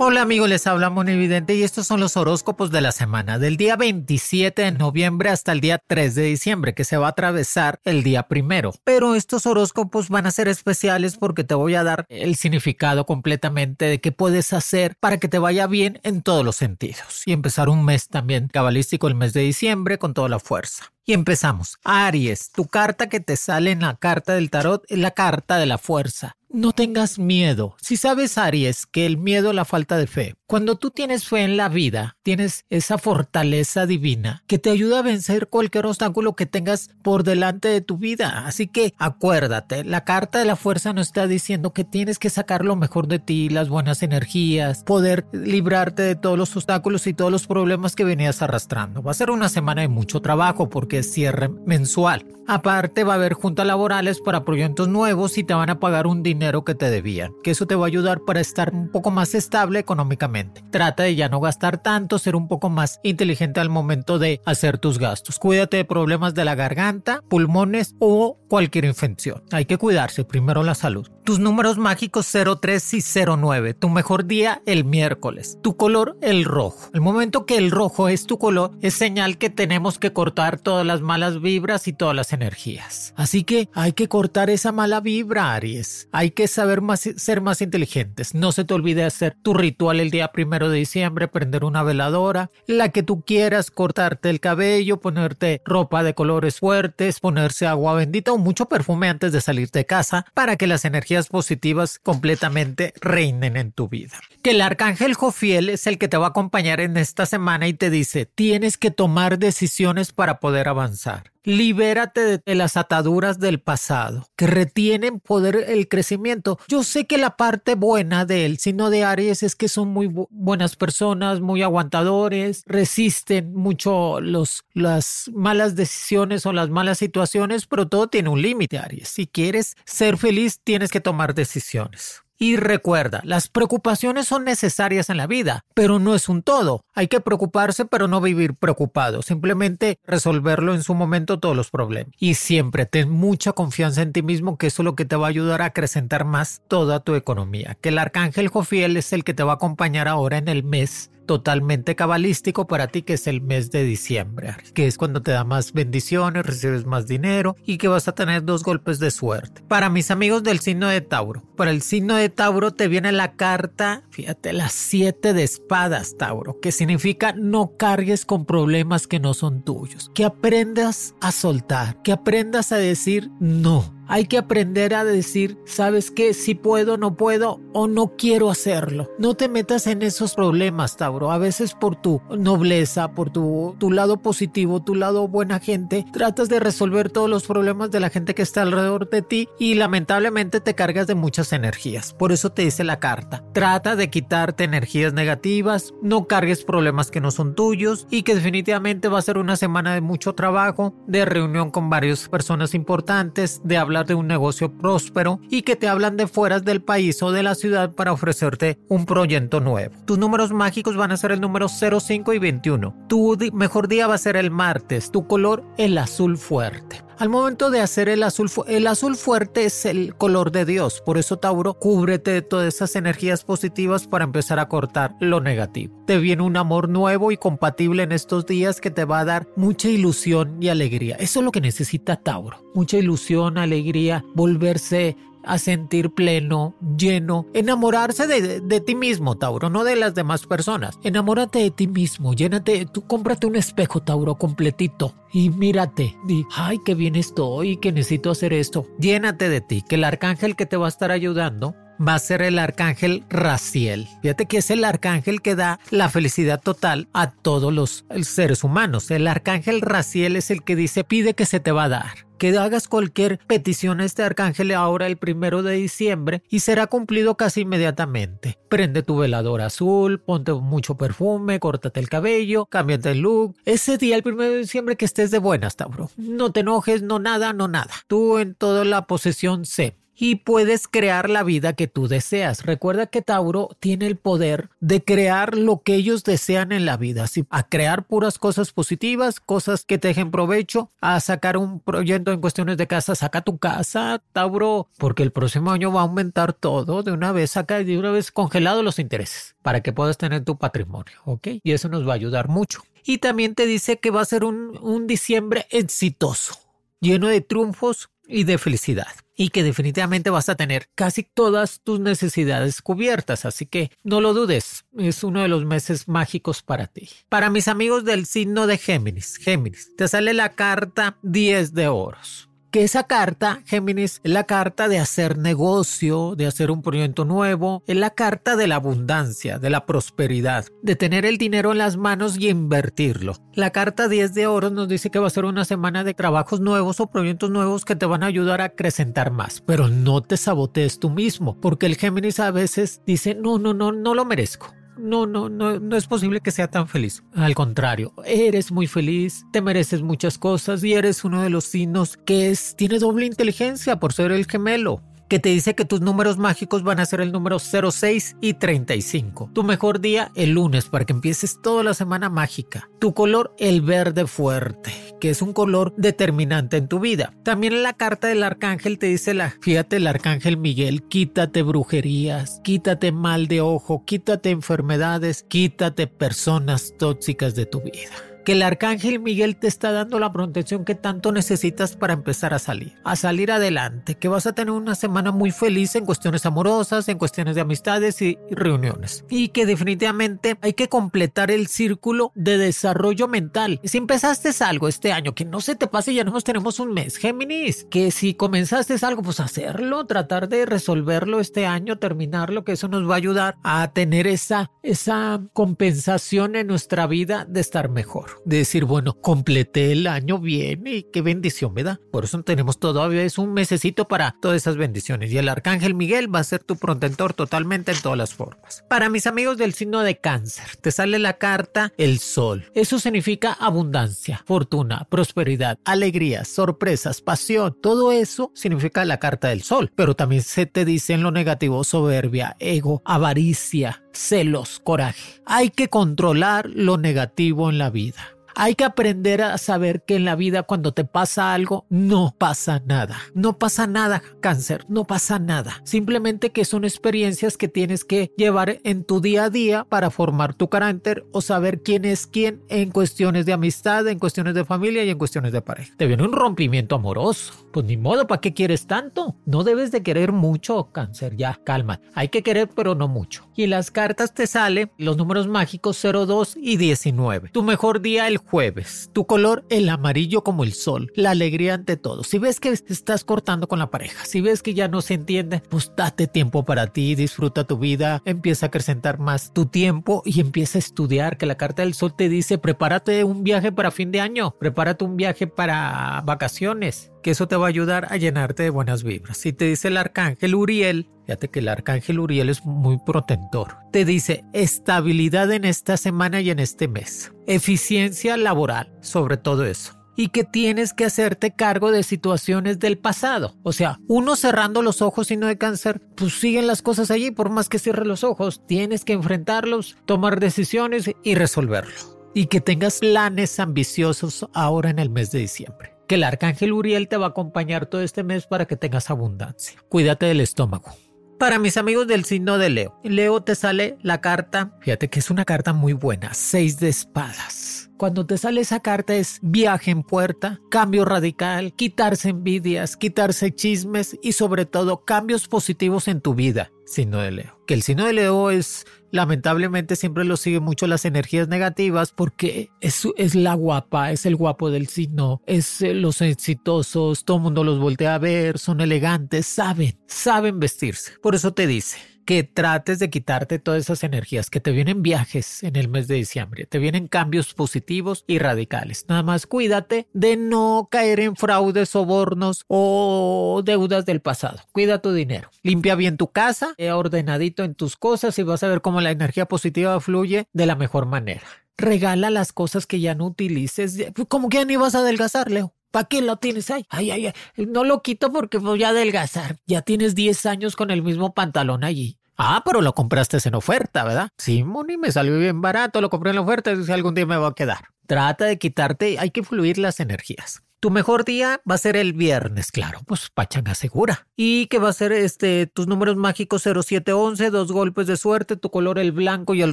Hola amigos, les habla Evidente y estos son los horóscopos de la semana, del día 27 de noviembre hasta el día 3 de diciembre, que se va a atravesar el día primero. Pero estos horóscopos van a ser especiales porque te voy a dar el significado completamente de qué puedes hacer para que te vaya bien en todos los sentidos. Y empezar un mes también cabalístico, el mes de diciembre, con toda la fuerza. Y empezamos. Aries, tu carta que te sale en la carta del tarot es la carta de la fuerza. No tengas miedo. Si sabes, Aries, que el miedo es la falta de fe. Cuando tú tienes fe en la vida, tienes esa fortaleza divina que te ayuda a vencer cualquier obstáculo que tengas por delante de tu vida. Así que acuérdate, la carta de la fuerza nos está diciendo que tienes que sacar lo mejor de ti, las buenas energías, poder librarte de todos los obstáculos y todos los problemas que venías arrastrando. Va a ser una semana de mucho trabajo porque es cierre mensual. Aparte va a haber juntas laborales para proyectos nuevos y te van a pagar un dinero que te debían, que eso te va a ayudar para estar un poco más estable económicamente. Trata de ya no gastar tanto, ser un poco más inteligente al momento de hacer tus gastos. Cuídate de problemas de la garganta, pulmones o cualquier infección. Hay que cuidarse, primero la salud. Tus números mágicos 03 y 09. Tu mejor día el miércoles. Tu color el rojo. El momento que el rojo es tu color es señal que tenemos que cortar todas las malas vibras y todas las energías. Así que hay que cortar esa mala vibra, Aries. Hay que saber más, ser más inteligentes. No se te olvide hacer tu ritual el día primero de diciembre, prender una veladora, la que tú quieras, cortarte el cabello, ponerte ropa de colores fuertes, ponerse agua bendita o mucho perfume antes de salir de casa para que las energías positivas completamente reinen en tu vida. Que el arcángel Jofiel es el que te va a acompañar en esta semana y te dice, tienes que tomar decisiones para poder avanzar. Libérate de las ataduras del pasado que retienen poder el crecimiento. Yo sé que la parte buena de él, sino de Aries, es que son muy buenas personas, muy aguantadores, resisten mucho los, las malas decisiones o las malas situaciones, pero todo tiene un límite, Aries. Si quieres ser feliz, tienes que tomar decisiones. Y recuerda, las preocupaciones son necesarias en la vida, pero no es un todo. Hay que preocuparse, pero no vivir preocupado. Simplemente resolverlo en su momento todos los problemas. Y siempre ten mucha confianza en ti mismo, que eso es lo que te va a ayudar a acrecentar más toda tu economía. Que el arcángel Jofiel es el que te va a acompañar ahora en el mes totalmente cabalístico para ti que es el mes de diciembre, que es cuando te da más bendiciones, recibes más dinero y que vas a tener dos golpes de suerte. Para mis amigos del signo de Tauro, para el signo de Tauro te viene la carta, fíjate, las siete de espadas, Tauro, que significa no cargues con problemas que no son tuyos, que aprendas a soltar, que aprendas a decir no hay que aprender a decir, ¿sabes qué? Si puedo, no puedo o no quiero hacerlo. No te metas en esos problemas, Tauro. A veces por tu nobleza, por tu, tu lado positivo, tu lado buena gente, tratas de resolver todos los problemas de la gente que está alrededor de ti y lamentablemente te cargas de muchas energías. Por eso te dice la carta. Trata de quitarte energías negativas, no cargues problemas que no son tuyos y que definitivamente va a ser una semana de mucho trabajo, de reunión con varias personas importantes, de hablar de un negocio próspero y que te hablan de fuera del país o de la ciudad para ofrecerte un proyecto nuevo. Tus números mágicos van a ser el número 05 y 21. Tu mejor día va a ser el martes. Tu color el azul fuerte. Al momento de hacer el azul, el azul fuerte es el color de Dios. Por eso, Tauro, cúbrete de todas esas energías positivas para empezar a cortar lo negativo. Te viene un amor nuevo y compatible en estos días que te va a dar mucha ilusión y alegría. Eso es lo que necesita Tauro. Mucha ilusión, alegría, volverse a sentir pleno, lleno, enamorarse de, ti mismo, Tauro, no de las demás personas. Enamórate de ti mismo, llénate, tú cómprate un espejo, Tauro, completito y mírate. Di, ay, qué bien estoy, que necesito hacer esto. Llénate de ti, que el arcángel que te va a estar ayudando va a ser el arcángel Raciel. Fíjate que es el arcángel que da la felicidad total a todos los seres humanos. El arcángel Raciel es el que dice pide que se te va a dar que hagas cualquier petición a este arcángel ahora el primero de diciembre y será cumplido casi inmediatamente. Prende tu velador azul, ponte mucho perfume, córtate el cabello, cámbiate el look. Ese día, el primero de diciembre, que estés de buenas, Tauro. No te enojes, no nada, no nada. Tú en toda la posesión sé y puedes crear la vida que tú deseas. Recuerda que Tauro tiene el poder de crear lo que ellos desean en la vida, así, a crear puras cosas positivas, cosas que te dejen provecho, a sacar un proyecto en cuestiones de casa, saca tu casa, Tauro, porque el próximo año va a aumentar todo de una vez, saca de una vez congelado los intereses para que puedas tener tu patrimonio, ¿ok? Y eso nos va a ayudar mucho. Y también te dice que va a ser un diciembre exitoso, lleno de triunfos y de felicidad y que definitivamente vas a tener casi todas tus necesidades cubiertas, así que no lo dudes, es uno de los meses mágicos para ti. Para mis amigos del signo de Géminis, Géminis, te sale la carta 10 de oros que esa carta, Géminis, es la carta de hacer negocio, de hacer un proyecto nuevo, es la carta de la abundancia, de la prosperidad, de tener el dinero en las manos y invertirlo. La carta 10 de oro nos dice que va a ser una semana de trabajos nuevos o proyectos nuevos que te van a ayudar a acrecentar más, pero no te sabotees tú mismo, porque el Géminis a veces dice, no, no, no, no lo merezco no, no, no, no es posible que sea tan feliz. Al contrario, eres muy feliz, te mereces muchas cosas y eres uno de los signos que es, tiene doble inteligencia por ser el gemelo que te dice que tus números mágicos van a ser el número 06 y 35. Tu mejor día el lunes para que empieces toda la semana mágica. Tu color el verde fuerte, que es un color determinante en tu vida. También en la carta del arcángel te dice la, fíjate el arcángel Miguel, quítate brujerías, quítate mal de ojo, quítate enfermedades, quítate personas tóxicas de tu vida que el arcángel Miguel te está dando la protección que tanto necesitas para empezar a salir, a salir adelante, que vas a tener una semana muy feliz en cuestiones amorosas, en cuestiones de amistades y reuniones. Y que definitivamente hay que completar el círculo de desarrollo mental. Si empezaste algo este año, que no se te pase, ya nos tenemos un mes, Géminis, que si comenzaste algo, pues hacerlo, tratar de resolverlo este año, terminarlo, que eso nos va a ayudar a tener esa, esa compensación en nuestra vida de estar mejor de decir, bueno, completé el año bien y qué bendición me da. Por eso tenemos todavía es un mesecito para todas esas bendiciones. Y el arcángel Miguel va a ser tu protector totalmente en todas las formas. Para mis amigos del signo de cáncer, te sale la carta el sol. Eso significa abundancia, fortuna, prosperidad, alegría, sorpresas, pasión. Todo eso significa la carta del sol. Pero también se te dice en lo negativo soberbia, ego, avaricia, celos, coraje. Hay que controlar lo negativo en la vida. Hay que aprender a saber que en la vida cuando te pasa algo, no pasa nada. No pasa nada, cáncer, no pasa nada. Simplemente que son experiencias que tienes que llevar en tu día a día para formar tu carácter o saber quién es quién en cuestiones de amistad, en cuestiones de familia y en cuestiones de pareja. Te viene un rompimiento amoroso. Pues ni modo, ¿para qué quieres tanto? No debes de querer mucho, cáncer, ya, calma. Hay que querer, pero no mucho. Y las cartas te sale los números mágicos 02 y 19. Tu mejor día el jueves. Tu color, el amarillo como el sol. La alegría ante todo. Si ves que estás cortando con la pareja, si ves que ya no se entiende, pues date tiempo para ti, disfruta tu vida, empieza a acrecentar más tu tiempo y empieza a estudiar. Que la carta del sol te dice, prepárate un viaje para fin de año, prepárate un viaje para vacaciones que eso te va a ayudar a llenarte de buenas vibras. Si te dice el arcángel Uriel, fíjate que el arcángel Uriel es muy protector. Te dice estabilidad en esta semana y en este mes. Eficiencia laboral, sobre todo eso y que tienes que hacerte cargo de situaciones del pasado. O sea, uno cerrando los ojos y no de cáncer, pues siguen las cosas allí, por más que cierres los ojos, tienes que enfrentarlos, tomar decisiones y resolverlo. Y que tengas planes ambiciosos ahora en el mes de diciembre que el arcángel Uriel te va a acompañar todo este mes para que tengas abundancia. Cuídate del estómago. Para mis amigos del signo de Leo, Leo te sale la carta, fíjate que es una carta muy buena, seis de espadas. Cuando te sale esa carta es viaje en puerta, cambio radical, quitarse envidias, quitarse chismes y sobre todo cambios positivos en tu vida, signo de Leo. Que el signo de Leo es lamentablemente siempre lo siguen mucho las energías negativas porque es, es la guapa, es el guapo del signo, es eh, los exitosos, todo el mundo los voltea a ver, son elegantes, saben, saben vestirse. Por eso te dice, que trates de quitarte todas esas energías, que te vienen viajes en el mes de diciembre, te vienen cambios positivos y radicales. Nada más cuídate de no caer en fraudes, sobornos o deudas del pasado. Cuida tu dinero. Limpia bien tu casa, ordenadito en tus cosas y vas a ver cómo la energía positiva fluye de la mejor manera. Regala las cosas que ya no utilices. Como que ya ni vas a adelgazar, Leo. ¿Para qué lo tienes ahí? Ay, ay, ay. No lo quito porque voy a adelgazar. Ya tienes 10 años con el mismo pantalón allí. Ah, pero lo compraste en oferta, ¿verdad? Sí, Moni, me salió bien barato, lo compré en oferta, y algún día me va a quedar. Trata de quitarte, hay que fluir las energías. Tu mejor día va a ser el viernes, claro, pues pachanga segura. Y que va a ser este tus números mágicos 0711, dos golpes de suerte, tu color el blanco y el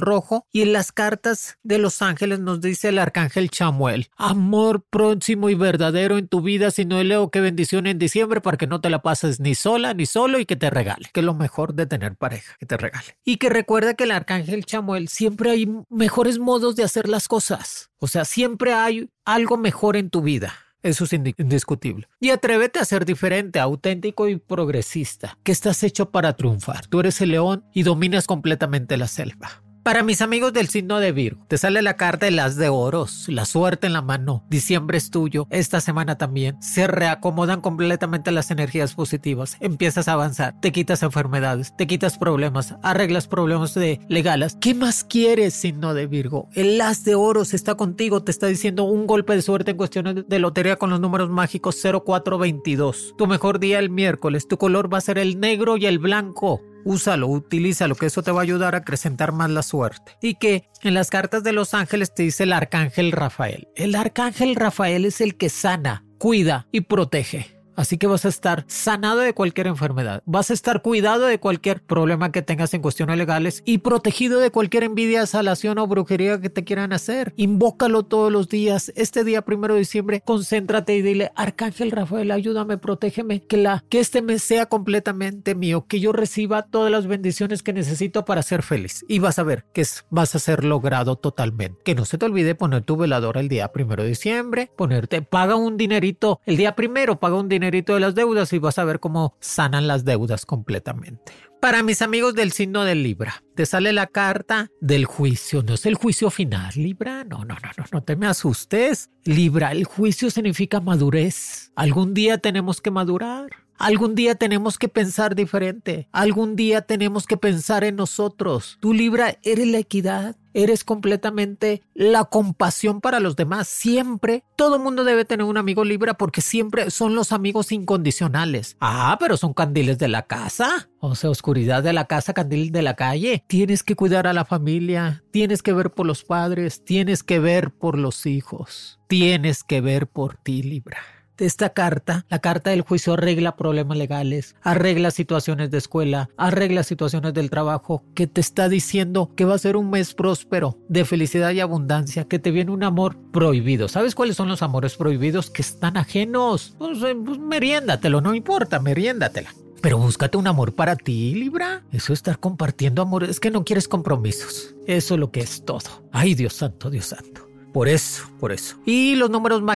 rojo. Y en las cartas de los ángeles nos dice el arcángel Chamuel, amor próximo y verdadero en tu vida, si no leo qué bendición en diciembre para que no te la pases ni sola ni solo y que te regale, que es lo mejor de tener pareja, que te regale. Y que recuerda que el arcángel Chamuel siempre hay mejores modos de hacer las cosas. O sea, siempre hay algo mejor en tu vida. Eso es indiscutible. Y atrévete a ser diferente, auténtico y progresista, que estás hecho para triunfar. Tú eres el león y dominas completamente la selva. Para mis amigos del signo de Virgo, te sale la carta de las de oros, la suerte en la mano. Diciembre es tuyo, esta semana también. Se reacomodan completamente las energías positivas. Empiezas a avanzar, te quitas enfermedades, te quitas problemas, arreglas problemas de legales. ¿Qué más quieres, signo de Virgo? El as de oros está contigo, te está diciendo un golpe de suerte en cuestiones de lotería con los números mágicos 0422. Tu mejor día el miércoles, tu color va a ser el negro y el blanco úsalo, utilízalo, que eso te va a ayudar a acrecentar más la suerte. Y que en las cartas de los ángeles te dice el arcángel Rafael. El arcángel Rafael es el que sana, cuida y protege. Así que vas a estar sanado de cualquier enfermedad, vas a estar cuidado de cualquier problema que tengas en cuestiones legales y protegido de cualquier envidia, salación o brujería que te quieran hacer. Invócalo todos los días. Este día primero de diciembre, concéntrate y dile, Arcángel Rafael, ayúdame, protégeme, que, la, que este mes sea completamente mío, que yo reciba todas las bendiciones que necesito para ser feliz. Y vas a ver que vas a ser logrado totalmente. Que no se te olvide poner tu veladora el día primero de diciembre, ponerte, paga un dinerito el día primero, paga un dinero de las deudas y vas a ver cómo sanan las deudas completamente. Para mis amigos del signo de Libra, te sale la carta del juicio. No es el juicio final, Libra. No, no, no, no, no te me asustes. Libra, el juicio significa madurez. Algún día tenemos que madurar. Algún día tenemos que pensar diferente. Algún día tenemos que pensar en nosotros. Tú, Libra, eres la equidad. Eres completamente la compasión para los demás. Siempre, todo mundo debe tener un amigo Libra porque siempre son los amigos incondicionales. Ah, pero son candiles de la casa. O sea, oscuridad de la casa, candil de la calle. Tienes que cuidar a la familia. Tienes que ver por los padres. Tienes que ver por los hijos. Tienes que ver por ti, Libra esta carta, la carta del juicio arregla problemas legales, arregla situaciones de escuela, arregla situaciones del trabajo, que te está diciendo que va a ser un mes próspero, de felicidad y abundancia, que te viene un amor prohibido. ¿Sabes cuáles son los amores prohibidos? Que están ajenos. Pues, eh, pues meriéndatelo, no importa, meriéndatela. Pero búscate un amor para ti, Libra. Eso es estar compartiendo amor, es que no quieres compromisos. Eso es lo que es todo. Ay, Dios santo, Dios santo. Por eso, por eso. Y los números más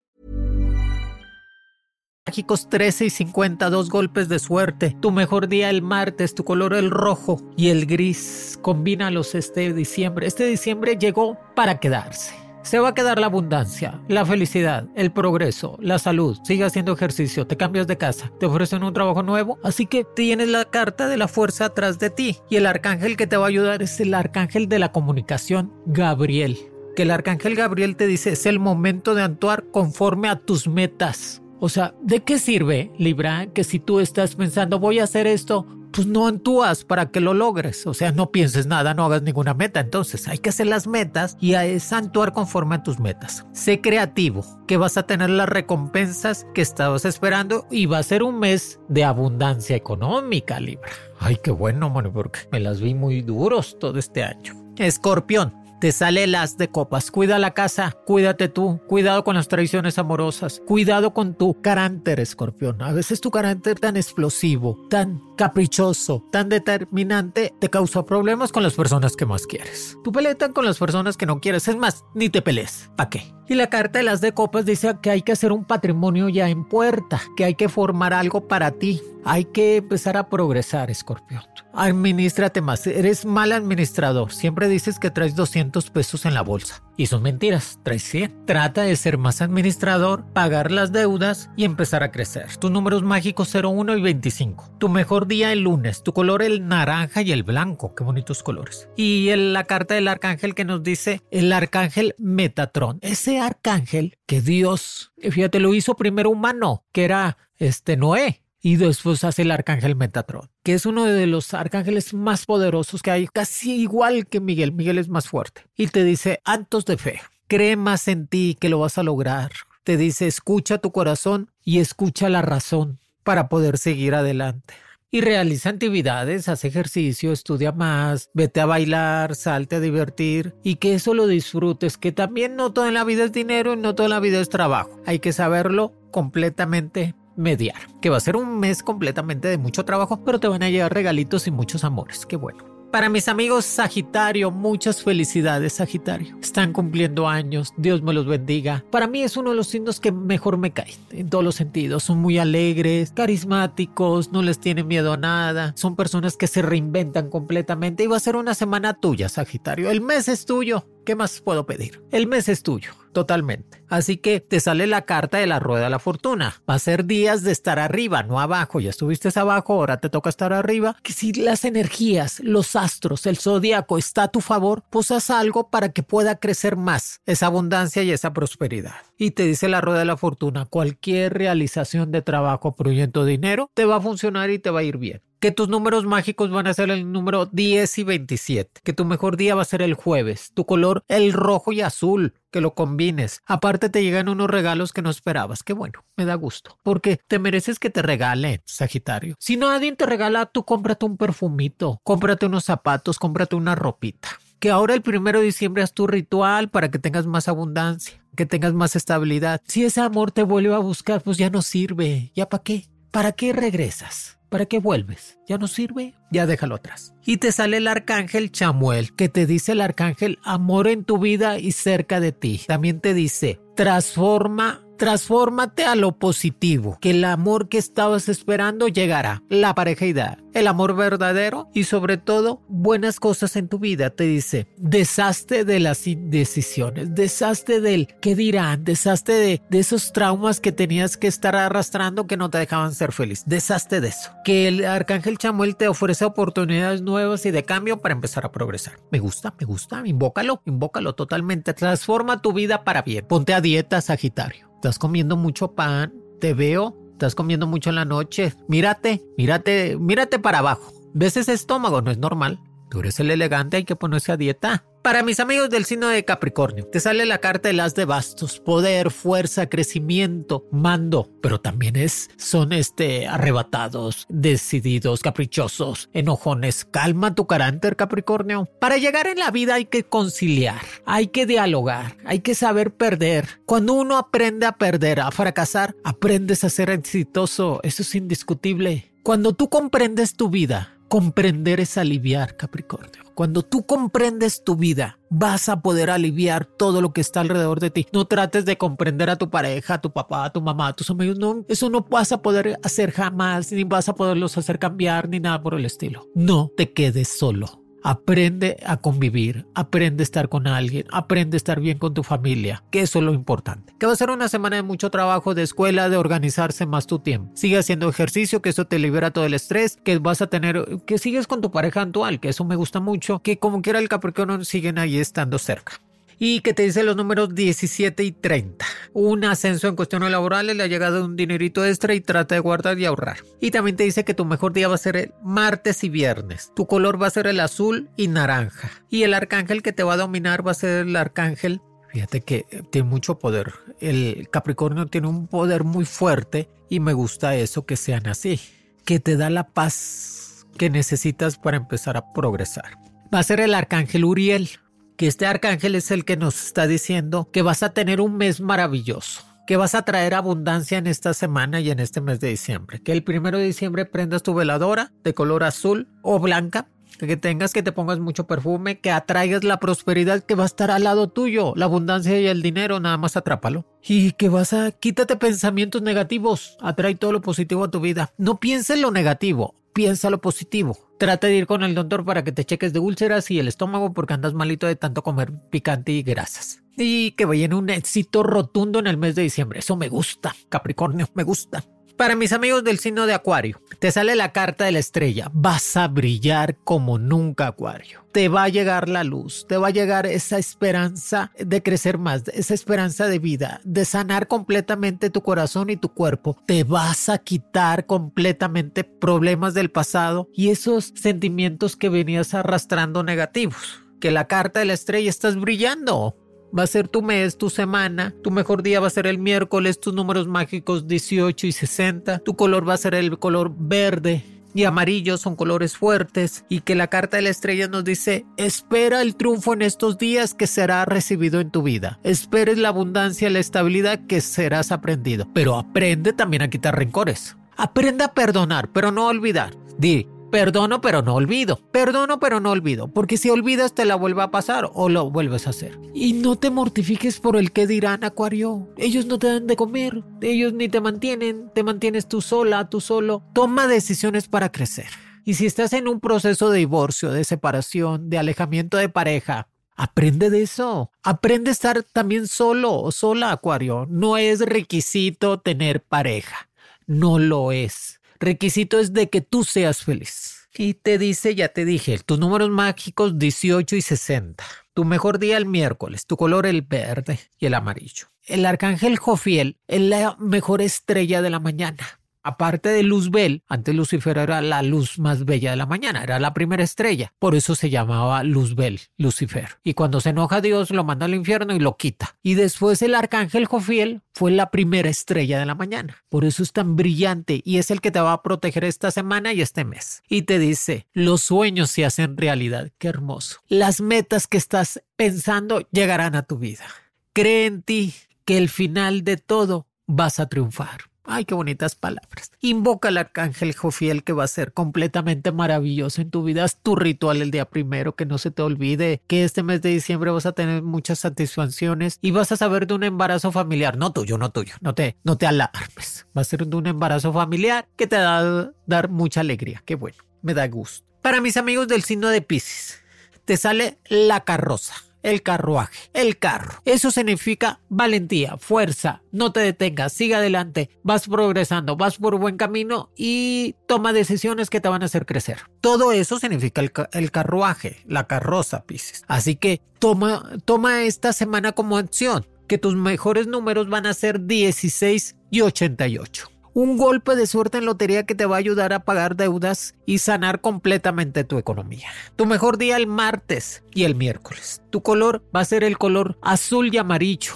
Mágicos 13 y 52 golpes de suerte. Tu mejor día el martes, tu color el rojo y el gris. Combínalos este diciembre. Este diciembre llegó para quedarse. Se va a quedar la abundancia, la felicidad, el progreso, la salud. Sigue haciendo ejercicio, te cambias de casa, te ofrecen un trabajo nuevo. Así que tienes la carta de la fuerza atrás de ti. Y el arcángel que te va a ayudar es el arcángel de la comunicación, Gabriel. Que el arcángel Gabriel te dice es el momento de actuar conforme a tus metas. O sea, ¿de qué sirve, Libra, que si tú estás pensando voy a hacer esto, pues no actúas para que lo logres. O sea, no pienses nada, no hagas ninguna meta. Entonces hay que hacer las metas y es actuar conforme a tus metas. Sé creativo, que vas a tener las recompensas que estabas esperando y va a ser un mes de abundancia económica, Libra. Ay, qué bueno, mano, porque me las vi muy duros todo este año. Escorpión, te sale el as de copas. Cuida la casa, cuídate tú, cuidado con las traiciones amorosas, cuidado con tu carácter, escorpión. A veces tu carácter tan explosivo, tan caprichoso, tan determinante, te causa problemas con las personas que más quieres. Tú peleas con las personas que no quieres, es más, ni te pelees. ¿Para qué? Y la carta de las de copas dice que hay que hacer un patrimonio ya en puerta, que hay que formar algo para ti. Hay que empezar a progresar, escorpión. Administrate más. Eres mal administrador. Siempre dices que traes 200 pesos en la bolsa. Y son mentiras. Traes 100. Trata de ser más administrador, pagar las deudas y empezar a crecer. Tus números mágicos 01 y 25. Tu mejor día el lunes. Tu color el naranja y el blanco. Qué bonitos colores. Y la carta del arcángel que nos dice el arcángel Metatron. Ese arcángel que Dios, fíjate, lo hizo primero humano, que era este Noé y después hace el arcángel Metatron, que es uno de los arcángeles más poderosos que hay, casi igual que Miguel. Miguel es más fuerte. Y te dice, actos de fe, cree más en ti que lo vas a lograr. Te dice, escucha tu corazón y escucha la razón para poder seguir adelante. Y realiza actividades, hace ejercicio, estudia más, vete a bailar, salte a divertir y que eso lo disfrutes, que también no toda la vida es dinero y no toda la vida es trabajo. Hay que saberlo completamente mediar, que va a ser un mes completamente de mucho trabajo, pero te van a llegar regalitos y muchos amores. Qué bueno. Para mis amigos Sagitario, muchas felicidades Sagitario. Están cumpliendo años, Dios me los bendiga. Para mí es uno de los signos que mejor me caen, en todos los sentidos. Son muy alegres, carismáticos, no les tienen miedo a nada. Son personas que se reinventan completamente y va a ser una semana tuya Sagitario. El mes es tuyo. ¿Qué más puedo pedir? El mes es tuyo, totalmente. Así que te sale la carta de la rueda de la fortuna. Va a ser días de estar arriba, no abajo. Ya estuviste abajo, ahora te toca estar arriba. Que si las energías, los astros, el zodiaco está a tu favor, pues haz algo para que pueda crecer más esa abundancia y esa prosperidad. Y te dice la rueda de la fortuna, cualquier realización de trabajo, proyecto, dinero, te va a funcionar y te va a ir bien que tus números mágicos van a ser el número 10 y 27, que tu mejor día va a ser el jueves, tu color el rojo y azul, que lo combines. Aparte te llegan unos regalos que no esperabas, qué bueno, me da gusto, porque te mereces que te regalen, Sagitario. Si no nadie te regala, tú cómprate un perfumito, cómprate unos zapatos, cómprate una ropita. Que ahora el primero de diciembre es tu ritual para que tengas más abundancia, que tengas más estabilidad. Si ese amor te vuelve a buscar, pues ya no sirve. ¿Ya para qué? ¿Para qué regresas? ¿Para qué vuelves? ¿Ya no sirve? Ya déjalo atrás. Y te sale el arcángel Chamuel, que te dice el arcángel amor en tu vida y cerca de ti. También te dice, transforma Transfórmate a lo positivo, que el amor que estabas esperando llegará, la pareja ideal, el amor verdadero y sobre todo buenas cosas en tu vida. Te dice, deshazte de las indecisiones, deshazte del qué dirán, deshazte de, esos traumas que tenías que estar arrastrando que no te dejaban ser feliz, deshazte de eso. Que el arcángel Chamuel te ofrece oportunidades nuevas y de cambio para empezar a progresar. Me gusta, me gusta, invócalo, invócalo totalmente. Transforma tu vida para bien. Ponte a dieta, Sagitario. Estás comiendo mucho pan, te veo, estás comiendo mucho en la noche. Mírate, mírate, mírate para abajo. ¿Ves ese estómago? No es normal. Tú eres el elegante, hay que ponerse a dieta. Para mis amigos del signo de Capricornio, te sale la carta de las de bastos, poder, fuerza, crecimiento, mando, pero también es, son este, arrebatados, decididos, caprichosos, enojones. Calma tu carácter, Capricornio. Para llegar en la vida hay que conciliar, hay que dialogar, hay que saber perder. Cuando uno aprende a perder, a fracasar, aprendes a ser exitoso, eso es indiscutible. Cuando tú comprendes tu vida, Comprender es aliviar, Capricornio. Cuando tú comprendes tu vida, vas a poder aliviar todo lo que está alrededor de ti. No trates de comprender a tu pareja, a tu papá, a tu mamá, a tus amigos. No, eso no vas a poder hacer jamás, ni vas a poderlos hacer cambiar, ni nada por el estilo. No te quedes solo. Aprende a convivir, aprende a estar con alguien, aprende a estar bien con tu familia, que eso es lo importante. Que va a ser una semana de mucho trabajo, de escuela, de organizarse más tu tiempo. Sigue haciendo ejercicio, que eso te libera todo el estrés, que vas a tener, que sigues con tu pareja actual, que eso me gusta mucho, que como quiera el Capricornio siguen ahí estando cerca y que te dice los números 17 y 30. Un ascenso en cuestiones laborales, le ha llegado un dinerito extra y trata de guardar y ahorrar. Y también te dice que tu mejor día va a ser el martes y viernes. Tu color va a ser el azul y naranja. Y el arcángel que te va a dominar va a ser el arcángel Fíjate que tiene mucho poder. El Capricornio tiene un poder muy fuerte y me gusta eso que sean así, que te da la paz que necesitas para empezar a progresar. Va a ser el arcángel Uriel que este arcángel es el que nos está diciendo que vas a tener un mes maravilloso que vas a traer abundancia en esta semana y en este mes de diciembre. Que el primero de diciembre prendas tu veladora de color azul o blanca. Que tengas, que te pongas mucho perfume, que atraigas la prosperidad que va a estar al lado tuyo, la abundancia y el dinero, nada más atrápalo. Y que vas a, quítate pensamientos negativos, atrae todo lo positivo a tu vida. No pienses lo negativo, piensa lo positivo. Trata de ir con el doctor para que te cheques de úlceras y el estómago porque andas malito de tanto comer picante y grasas. Y que vayan un éxito rotundo en el mes de diciembre. Eso me gusta. Capricornio, me gusta. Para mis amigos del signo de Acuario, te sale la carta de la estrella. Vas a brillar como nunca, Acuario. Te va a llegar la luz, te va a llegar esa esperanza de crecer más, esa esperanza de vida, de sanar completamente tu corazón y tu cuerpo. Te vas a quitar completamente problemas del pasado y esos sentimientos que venías arrastrando negativos. Que la carta de la estrella estás brillando va a ser tu mes, tu semana, tu mejor día va a ser el miércoles, tus números mágicos 18 y 60, tu color va a ser el color verde y amarillo son colores fuertes y que la carta de la estrella nos dice espera el triunfo en estos días que será recibido en tu vida. Esperes la abundancia la estabilidad que serás aprendido. Pero aprende también a quitar rencores. Aprende a perdonar, pero no olvidar. Di, Perdono pero no olvido. Perdono pero no olvido. Porque si olvidas te la vuelve a pasar o lo vuelves a hacer. Y no te mortifiques por el que dirán, Acuario. Ellos no te dan de comer. Ellos ni te mantienen. Te mantienes tú sola, tú solo. Toma decisiones para crecer. Y si estás en un proceso de divorcio, de separación, de alejamiento de pareja, Aprende de eso. Aprende a estar también solo o sola, Acuario. No es requisito tener pareja. No lo es requisito es de que tú seas feliz. Y te dice, ya te dije, tus números mágicos 18 y 60. Tu mejor día el miércoles, tu color el verde y el amarillo. El arcángel Jofiel es la mejor estrella de la mañana. Aparte de Luzbel, antes Lucifer era la luz más bella de la mañana, era la primera estrella. Por eso se llamaba Luzbel, Lucifer. Y cuando se enoja Dios, lo manda al infierno y lo quita. Y después el arcángel Jofiel fue la primera estrella de la mañana. Por eso es tan brillante y es el que te va a proteger esta semana y este mes. Y te dice, los sueños se hacen realidad. Qué hermoso. Las metas que estás pensando llegarán a tu vida. Cree en ti que el final de todo vas a triunfar. Ay, qué bonitas palabras. Invoca al arcángel Jofiel que va a ser completamente maravilloso en tu vida. Haz tu ritual el día primero, que no se te olvide que este mes de diciembre vas a tener muchas satisfacciones y vas a saber de un embarazo familiar, no tuyo, no tuyo, no te, no te alarmes. Va a ser de un embarazo familiar que te va a dar mucha alegría. Qué bueno, me da gusto. Para mis amigos del signo de Pisces, te sale la carroza el carruaje, el carro. Eso significa valentía, fuerza, no te detengas, sigue adelante, vas progresando, vas por buen camino y toma decisiones que te van a hacer crecer. Todo eso significa el, carruaje, la carroza, Pisces. Así que toma, toma esta semana como acción, que tus mejores números van a ser 16 y 88. Un golpe de suerte en lotería que te va a ayudar a pagar deudas y sanar completamente tu economía. Tu mejor día el martes y el miércoles. Tu color va a ser el color azul y amarillo,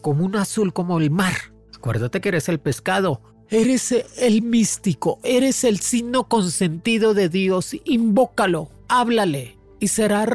como un azul como el mar. Acuérdate que eres el pescado. Eres el místico, eres el signo consentido de Dios. Invócalo, háblale, y será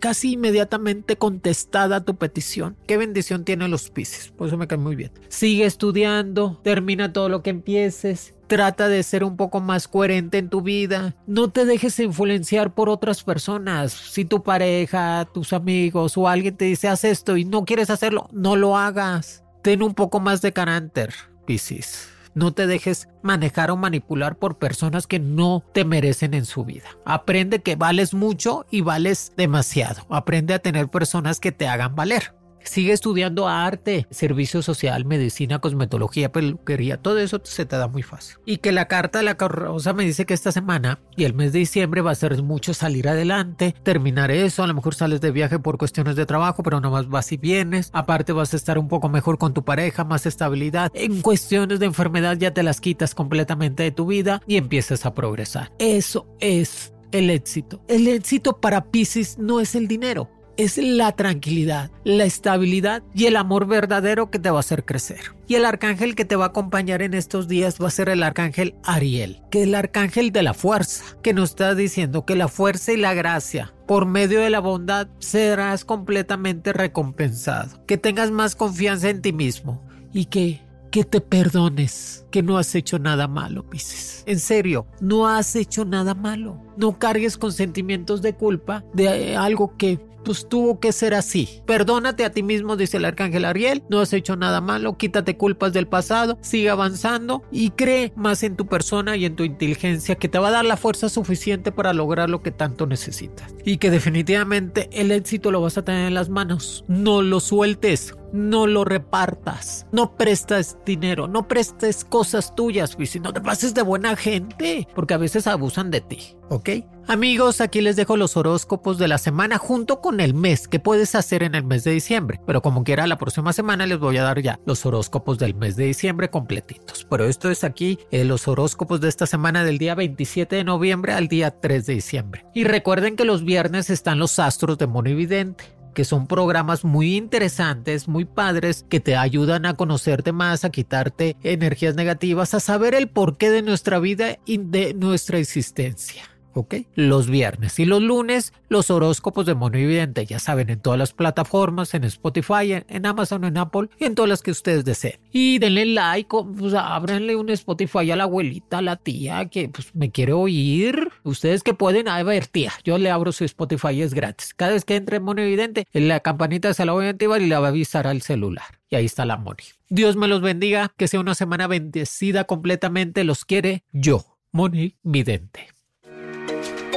casi inmediatamente contestada tu petición. Qué bendición tienen los Pisces, por eso me cae muy bien. Sigue estudiando, termina todo lo que empieces. Trata de ser un poco más coherente en tu vida. No te dejes influenciar por otras personas. Si tu pareja, tus amigos o alguien te dice haz esto y no quieres hacerlo, no lo hagas. Ten un poco más de carácter, Pisces. No te dejes manejar o manipular por personas que no te merecen en su vida. Aprende que vales mucho y vales demasiado. Aprende a tener personas que te hagan valer. Sigue estudiando arte, servicio social, medicina, cosmetología, peluquería, todo eso se te da muy fácil. Y que la carta de la carroza me dice que esta semana y el mes de diciembre va a ser mucho salir adelante, terminar eso, a lo mejor sales de viaje por cuestiones de trabajo, pero nomás vas y vienes. Aparte vas a estar un poco mejor con tu pareja, más estabilidad. En cuestiones de enfermedad ya te las quitas completamente de tu vida y empiezas a progresar. Eso es el éxito. El éxito para Pisces no es el dinero es la tranquilidad, la estabilidad y el amor verdadero que te va a hacer crecer. Y el arcángel que te va a acompañar en estos días va a ser el arcángel Ariel, que es el arcángel de la fuerza, que nos está diciendo que la fuerza y la gracia por medio de la bondad serás completamente recompensado, que tengas más confianza en ti mismo y que que te perdones, que no has hecho nada malo, Pisces. En serio, no has hecho nada malo. No cargues con sentimientos de culpa de algo que pues tuvo que ser así. Perdónate a ti mismo, dice el arcángel Ariel, no has hecho nada malo, quítate culpas del pasado, sigue avanzando y cree más en tu persona y en tu inteligencia que te va a dar la fuerza suficiente para lograr lo que tanto necesitas. Y que definitivamente el éxito lo vas a tener en las manos. No lo sueltes no lo repartas, no prestas dinero, no prestes cosas tuyas, y si no te pases de buena gente, porque a veces abusan de ti, ¿ok? Amigos, aquí les dejo los horóscopos de la semana junto con el mes que puedes hacer en el mes de diciembre, pero como quiera la próxima semana les voy a dar ya los horóscopos del mes de diciembre completitos, pero esto es aquí eh, los horóscopos de esta semana del día 27 de noviembre al día 3 de diciembre. Y recuerden que los viernes están los astros de Mono Evidente que son programas muy interesantes, muy padres, que te ayudan a conocerte más, a quitarte energías negativas, a saber el porqué de nuestra vida y de nuestra existencia. ¿Ok? Los viernes y los lunes, los horóscopos de Mono Evidente, ya saben, en todas las plataformas, en Spotify, en, Amazon, en Apple y en todas las que ustedes deseen. Y denle like, pues ábranle un Spotify a la abuelita, a la tía que pues me quiere oír. Ustedes que pueden, a ver, tía, yo le abro su Spotify, es gratis. Cada vez que entre en Mono Evidente, la campanita se la voy a activar y la va a avisar al celular. Y ahí está la Moni. Dios me los bendiga, que sea una semana bendecida completamente. Los quiere yo, Moni Vidente.